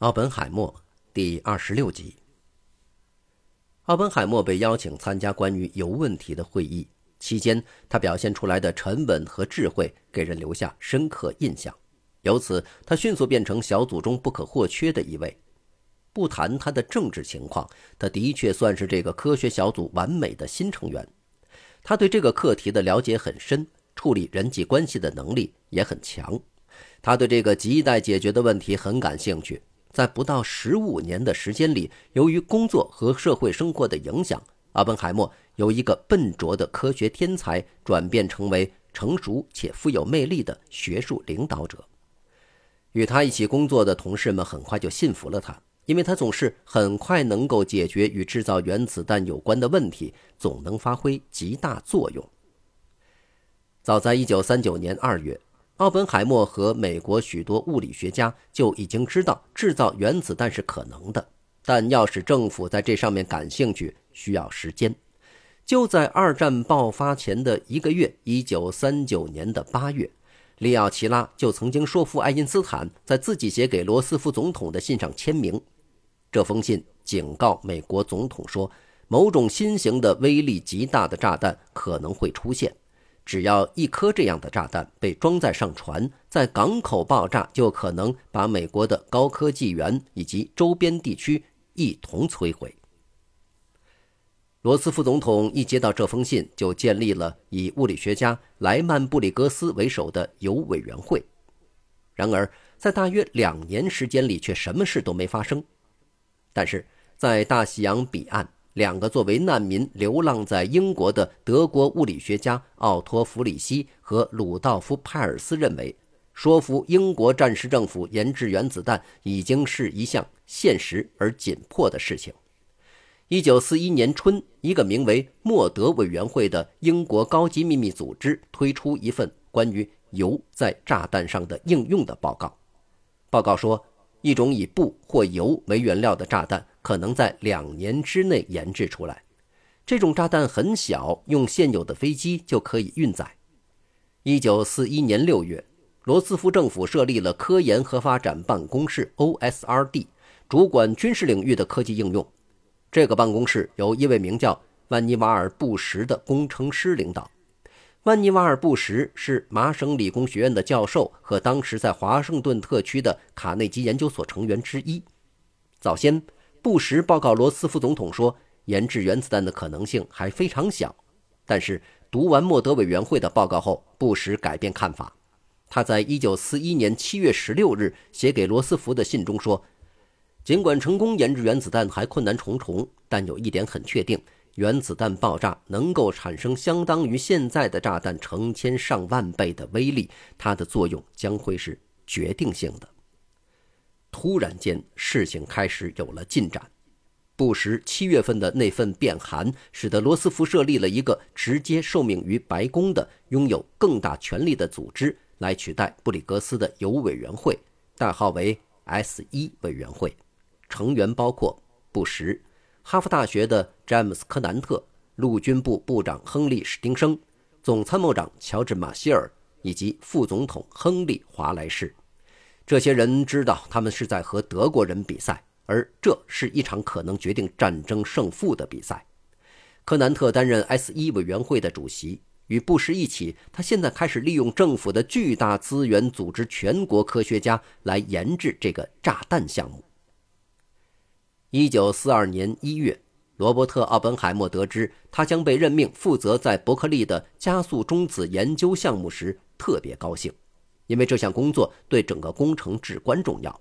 奥本海默第二十六集。奥本海默被邀请参加关于铀问题的会议，期间他表现出来的沉稳和智慧给人留下深刻印象，由此他迅速变成小组中不可或缺的一位。不谈他的政治情况，他的确算是这个科学小组完美的新成员。他对这个课题的了解很深，处理人际关系的能力也很强。他对这个亟待解决的问题很感兴趣。在不到十五年的时间里，由于工作和社会生活的影响，阿本海默由一个笨拙的科学天才转变成为成熟且富有魅力的学术领导者。与他一起工作的同事们很快就信服了他，因为他总是很快能够解决与制造原子弹有关的问题，总能发挥极大作用。早在一九三九年二月。奥本海默和美国许多物理学家就已经知道制造原子弹是可能的，但要使政府在这上面感兴趣，需要时间。就在二战爆发前的一个月，一九三九年的八月，利奥齐拉就曾经说服爱因斯坦在自己写给罗斯福总统的信上签名。这封信警告美国总统说，某种新型的威力极大的炸弹可能会出现。只要一颗这样的炸弹被装载上船，在港口爆炸，就可能把美国的高科技园以及周边地区一同摧毁。罗斯福总统一接到这封信，就建立了以物理学家莱曼布里格斯为首的铀委员会。然而，在大约两年时间里，却什么事都没发生。但是在大西洋彼岸。两个作为难民流浪在英国的德国物理学家奥托·弗里希和鲁道夫·派尔斯认为，说服英国战时政府研制原子弹已经是一项现实而紧迫的事情。一九四一年春，一个名为莫德委员会的英国高级秘密组织推出一份关于铀在炸弹上的应用的报告。报告说，一种以布或铀为原料的炸弹。可能在两年之内研制出来。这种炸弹很小，用现有的飞机就可以运载。一九四一年六月，罗斯福政府设立了科研和发展办公室 （OSRD），主管军事领域的科技应用。这个办公室由一位名叫万尼瓦尔·布什的工程师领导。曼尼瓦尔·布什是麻省理工学院的教授和当时在华盛顿特区的卡内基研究所成员之一。早先。布什报告罗斯福总统说，研制原子弹的可能性还非常小。但是读完莫德委员会的报告后，布什改变看法。他在一九四一年七月十六日写给罗斯福的信中说：“尽管成功研制原子弹还困难重重，但有一点很确定：原子弹爆炸能够产生相当于现在的炸弹成千上万倍的威力，它的作用将会是决定性的。”突然间，事情开始有了进展。布什七月份的那份电函，使得罗斯福设立了一个直接受命于白宫的、拥有更大权力的组织，来取代布里格斯的铀委员会，代号为 S 一委员会。成员包括布什、哈佛大学的詹姆斯·科南特、陆军部部长亨利·史丁生、总参谋长乔治·马歇尔以及副总统亨利·华莱士。这些人知道，他们是在和德国人比赛，而这是一场可能决定战争胜负的比赛。柯南特担任 S 一委员会的主席，与布什一起，他现在开始利用政府的巨大资源，组织全国科学家来研制这个炸弹项目。一九四二年一月，罗伯特·奥本海默得知他将被任命负责在伯克利的加速中子研究项目时，特别高兴。因为这项工作对整个工程至关重要，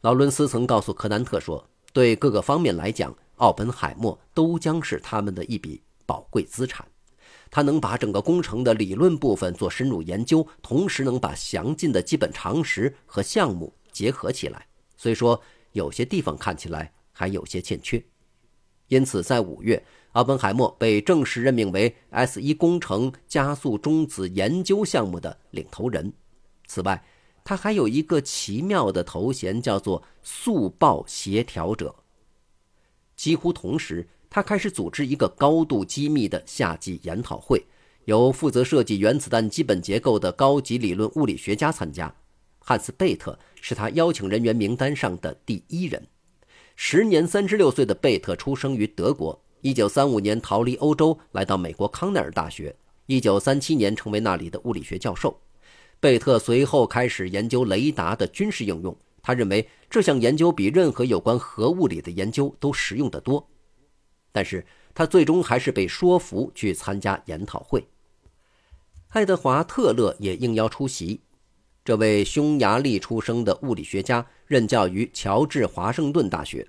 劳伦斯曾告诉柯南特说：“对各个方面来讲，奥本海默都将是他们的一笔宝贵资产。他能把整个工程的理论部分做深入研究，同时能把详尽的基本常识和项目结合起来。虽说有些地方看起来还有些欠缺，因此在五月，奥本海默被正式任命为 S 一工程加速中子研究项目的领头人。”此外，他还有一个奇妙的头衔，叫做“速报协调者”。几乎同时，他开始组织一个高度机密的夏季研讨会，由负责设计原子弹基本结构的高级理论物理学家参加，汉斯·贝特是他邀请人员名单上的第一人。时年三十六岁的贝特出生于德国，一九三五年逃离欧洲，来到美国康奈尔大学，一九三七年成为那里的物理学教授。贝特随后开始研究雷达的军事应用，他认为这项研究比任何有关核物理的研究都实用得多。但是他最终还是被说服去参加研讨会。爱德华·特勒也应邀出席。这位匈牙利出生的物理学家任教于乔治华盛顿大学。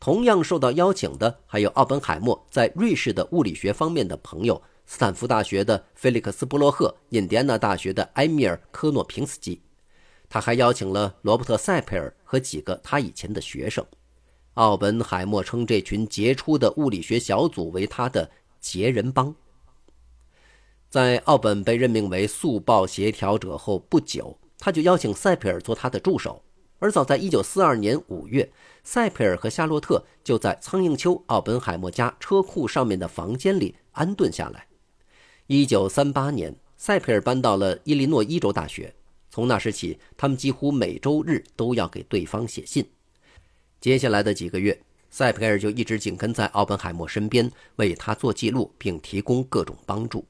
同样受到邀请的还有奥本海默在瑞士的物理学方面的朋友，斯坦福大学的菲利克斯·布洛赫，印第安纳大学的埃米尔·科诺平斯基。他还邀请了罗伯特·塞佩尔和几个他以前的学生。奥本海默称这群杰出的物理学小组为他的杰人帮。在奥本被任命为速报协调者后不久，他就邀请塞佩尔做他的助手。而早在1942年5月，塞佩尔和夏洛特就在苍蝇丘奥本海默家车库上面的房间里安顿下来。1938年，塞佩尔搬到了伊利诺伊州大学。从那时起，他们几乎每周日都要给对方写信。接下来的几个月，塞佩尔就一直紧跟在奥本海默身边，为他做记录，并提供各种帮助。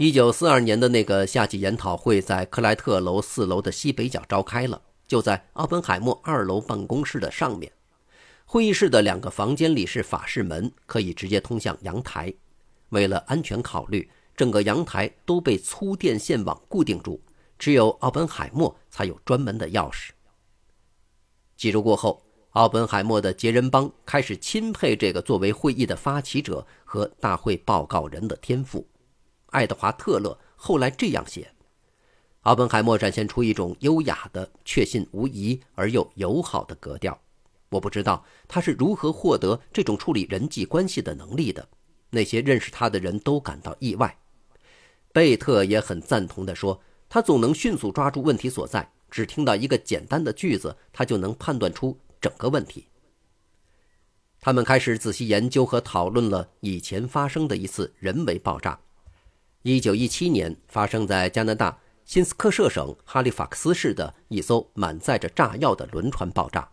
一九四二年的那个夏季研讨会在克莱特楼四楼的西北角召开了，就在奥本海默二楼办公室的上面。会议室的两个房间里是法式门，可以直接通向阳台。为了安全考虑，整个阳台都被粗电线网固定住，只有奥本海默才有专门的钥匙。几周过后，奥本海默的杰人帮开始钦佩这个作为会议的发起者和大会报告人的天赋。爱德华·特勒后来这样写：“奥本海默展现出一种优雅的、确信无疑而又友好的格调。我不知道他是如何获得这种处理人际关系的能力的。那些认识他的人都感到意外。”贝特也很赞同地说：“他总能迅速抓住问题所在，只听到一个简单的句子，他就能判断出整个问题。”他们开始仔细研究和讨论了以前发生的一次人为爆炸。一九一七年，发生在加拿大新斯科舍省哈利法克斯市的一艘满载着炸药的轮船爆炸。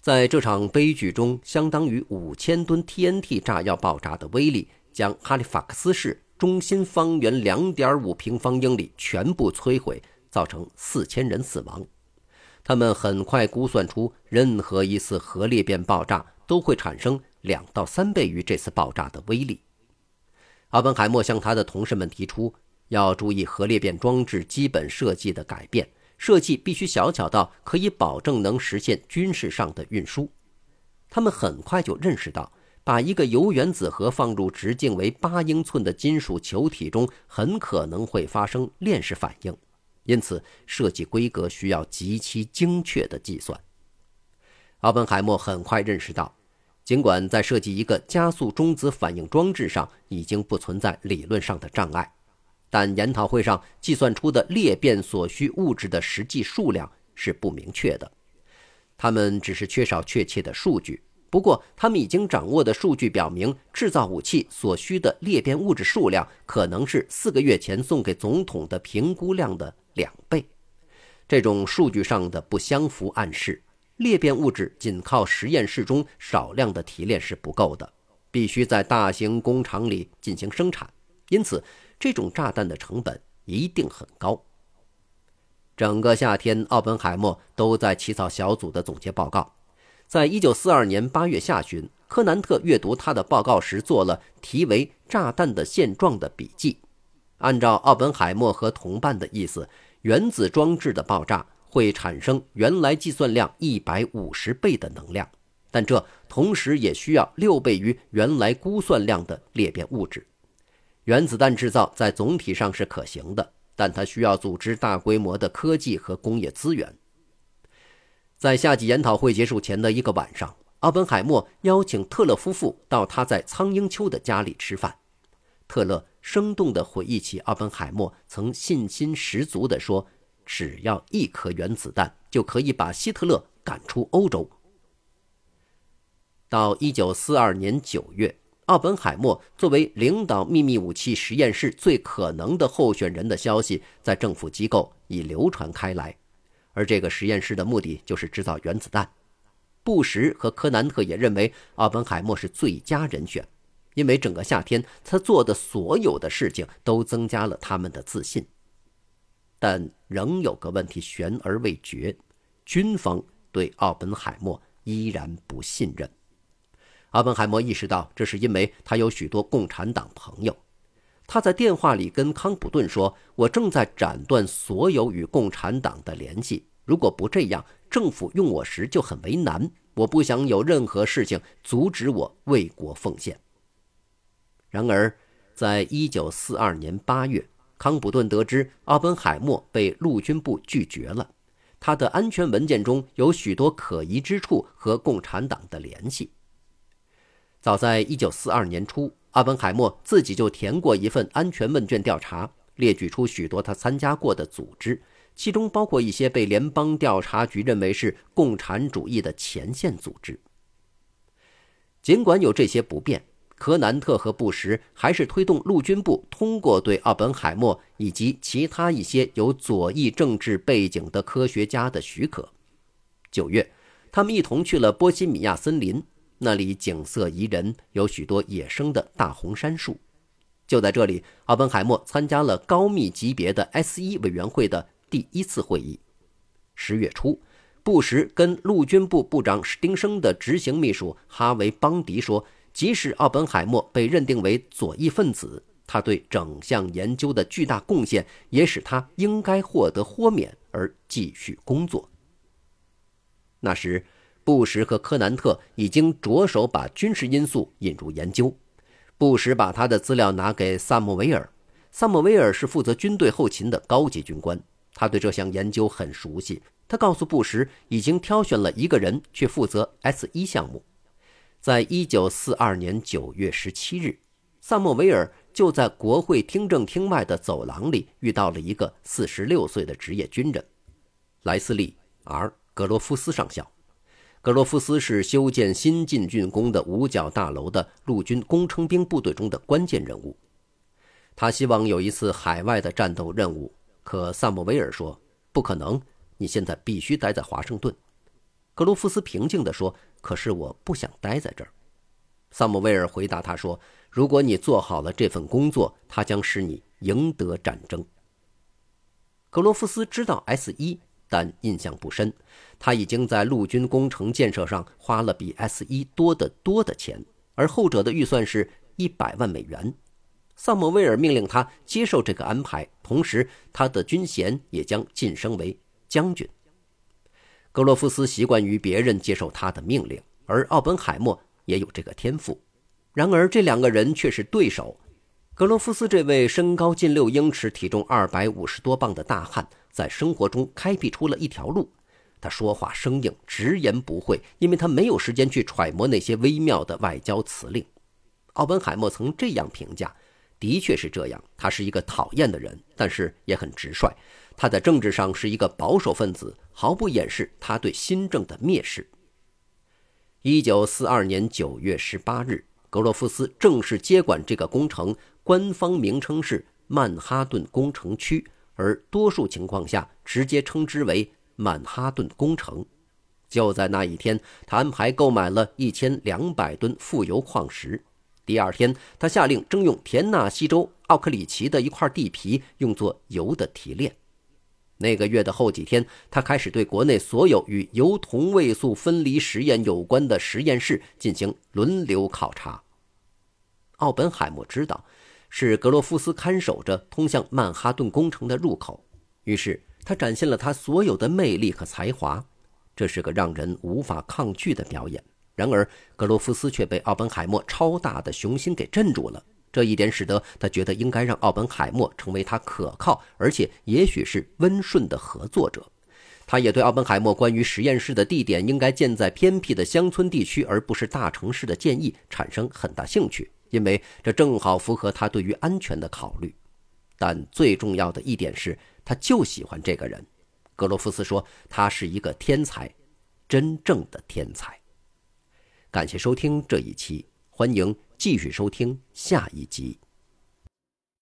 在这场悲剧中，相当于五千吨 TNT 炸药爆炸的威力，将哈利法克斯市中心方圆两点五平方英里全部摧毁，造成四千人死亡。他们很快估算出，任何一次核裂变爆炸都会产生两到三倍于这次爆炸的威力。奥本海默向他的同事们提出，要注意核裂变装置基本设计的改变，设计必须小巧到可以保证能实现军事上的运输。他们很快就认识到，把一个铀原子核放入直径为八英寸的金属球体中，很可能会发生链式反应，因此设计规格需要极其精确的计算。奥本海默很快认识到。尽管在设计一个加速中子反应装置上已经不存在理论上的障碍，但研讨会上计算出的裂变所需物质的实际数量是不明确的。他们只是缺少确切的数据。不过，他们已经掌握的数据表明，制造武器所需的裂变物质数量可能是四个月前送给总统的评估量的两倍。这种数据上的不相符暗示。裂变物质仅靠实验室中少量的提炼是不够的，必须在大型工厂里进行生产。因此，这种炸弹的成本一定很高。整个夏天，奥本海默都在起草小组的总结报告。在一九四二年八月下旬，柯南特阅读他的报告时，做了题为“炸弹的现状”的笔记。按照奥本海默和同伴的意思，原子装置的爆炸。会产生原来计算量一百五十倍的能量，但这同时也需要六倍于原来估算量的裂变物质。原子弹制造在总体上是可行的，但它需要组织大规模的科技和工业资源。在夏季研讨会结束前的一个晚上，奥本海默邀请特勒夫妇到他在苍鹰丘的家里吃饭。特勒生动地回忆起奥本海默曾信心十足地说。只要一颗原子弹，就可以把希特勒赶出欧洲。到一九四二年九月，奥本海默作为领导秘密武器实验室最可能的候选人的消息，在政府机构已流传开来，而这个实验室的目的就是制造原子弹。布什和科南特也认为奥本海默是最佳人选，因为整个夏天他做的所有的事情都增加了他们的自信。但仍有个问题悬而未决：军方对奥本海默依然不信任。奥本海默意识到，这是因为他有许多共产党朋友。他在电话里跟康普顿说：“我正在斩断所有与共产党的联系。如果不这样，政府用我时就很为难。我不想有任何事情阻止我为国奉献。”然而，在一九四二年八月，康普顿得知奥本海默被陆军部拒绝了，他的安全文件中有许多可疑之处和共产党的联系。早在一九四二年初，阿本海默自己就填过一份安全问卷调查，列举出许多他参加过的组织，其中包括一些被联邦调查局认为是共产主义的前线组织。尽管有这些不便，柯南特和布什还是推动陆军部通过对奥本海默以及其他一些有左翼政治背景的科学家的许可。九月，他们一同去了波西米亚森林。那里景色宜人，有许多野生的大红杉树。就在这里，奥本海默参加了高密级别的 S 一委员会的第一次会议。十月初，布什跟陆军部部长史丁生的执行秘书哈维·邦迪说：“即使奥本海默被认定为左翼分子，他对整项研究的巨大贡献也使他应该获得豁免而继续工作。”那时。布什和科南特已经着手把军事因素引入研究。布什把他的资料拿给萨默维尔，萨默维尔是负责军队后勤的高级军官，他对这项研究很熟悉。他告诉布什，已经挑选了一个人去负责 S 一项目。在一九四二年九月十七日，萨默维尔就在国会听证厅外的走廊里遇到了一个四十六岁的职业军人，莱斯利 ·R· 格罗夫斯上校。格罗夫斯是修建新进郡宫的五角大楼的陆军工程兵部队中的关键人物。他希望有一次海外的战斗任务，可萨默维尔说：“不可能，你现在必须待在华盛顿。”格罗夫斯平静地说：“可是我不想待在这儿。”萨默维尔回答他说：“如果你做好了这份工作，它将使你赢得战争。”格罗夫斯知道 S 一。但印象不深，他已经在陆军工程建设上花了比 S 一多得多的钱，而后者的预算是一百万美元。萨姆威尔命令他接受这个安排，同时他的军衔也将晋升为将军。格罗夫斯习惯于别人接受他的命令，而奥本海默也有这个天赋。然而，这两个人却是对手。格罗夫斯这位身高近六英尺、体重二百五十多磅的大汉，在生活中开辟出了一条路。他说话生硬，直言不讳，因为他没有时间去揣摩那些微妙的外交辞令。奥本海默曾这样评价：“的确是这样，他是一个讨厌的人，但是也很直率。他在政治上是一个保守分子，毫不掩饰他对新政的蔑视。”一九四二年九月十八日，格罗夫斯正式接管这个工程。官方名称是曼哈顿工程区，而多数情况下直接称之为曼哈顿工程。就在那一天，他安排购买了一千两百吨富油矿石。第二天，他下令征用田纳西州奥克里奇的一块地皮，用作油的提炼。那个月的后几天，他开始对国内所有与铀同位素分离实验有关的实验室进行轮流考察。奥本海默知道。是格罗夫斯看守着通向曼哈顿工程的入口，于是他展现了他所有的魅力和才华，这是个让人无法抗拒的表演。然而，格罗夫斯却被奥本海默超大的雄心给镇住了，这一点使得他觉得应该让奥本海默成为他可靠而且也许是温顺的合作者。他也对奥本海默关于实验室的地点应该建在偏僻的乡村地区而不是大城市的建议产生很大兴趣。因为这正好符合他对于安全的考虑，但最重要的一点是，他就喜欢这个人。格罗夫斯说，他是一个天才，真正的天才。感谢收听这一期，欢迎继续收听下一集。